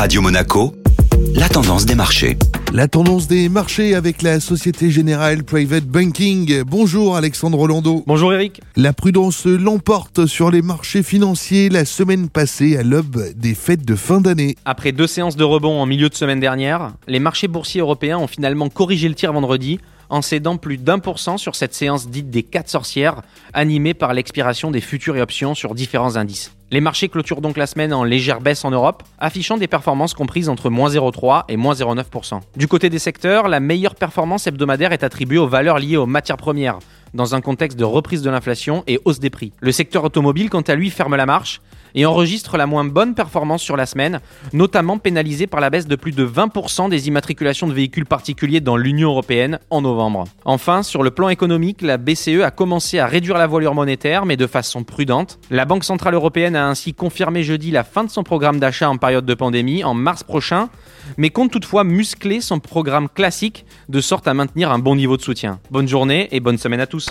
Radio Monaco, la tendance des marchés. La tendance des marchés avec la Société Générale Private Banking. Bonjour Alexandre Rolando. Bonjour Eric. La prudence l'emporte sur les marchés financiers la semaine passée à l'aube des fêtes de fin d'année. Après deux séances de rebond en milieu de semaine dernière, les marchés boursiers européens ont finalement corrigé le tir vendredi en cédant plus d'un pour cent sur cette séance dite des quatre sorcières, animée par l'expiration des futurs et options sur différents indices. Les marchés clôturent donc la semaine en légère baisse en Europe, affichant des performances comprises entre moins 0,3 et moins 0,9%. Du côté des secteurs, la meilleure performance hebdomadaire est attribuée aux valeurs liées aux matières premières, dans un contexte de reprise de l'inflation et hausse des prix. Le secteur automobile, quant à lui, ferme la marche et enregistre la moins bonne performance sur la semaine, notamment pénalisé par la baisse de plus de 20% des immatriculations de véhicules particuliers dans l'Union européenne en novembre. Enfin, sur le plan économique, la BCE a commencé à réduire la voilure monétaire, mais de façon prudente. La Banque Centrale Européenne a ainsi confirmé jeudi la fin de son programme d'achat en période de pandémie en mars prochain, mais compte toutefois muscler son programme classique de sorte à maintenir un bon niveau de soutien. Bonne journée et bonne semaine à tous.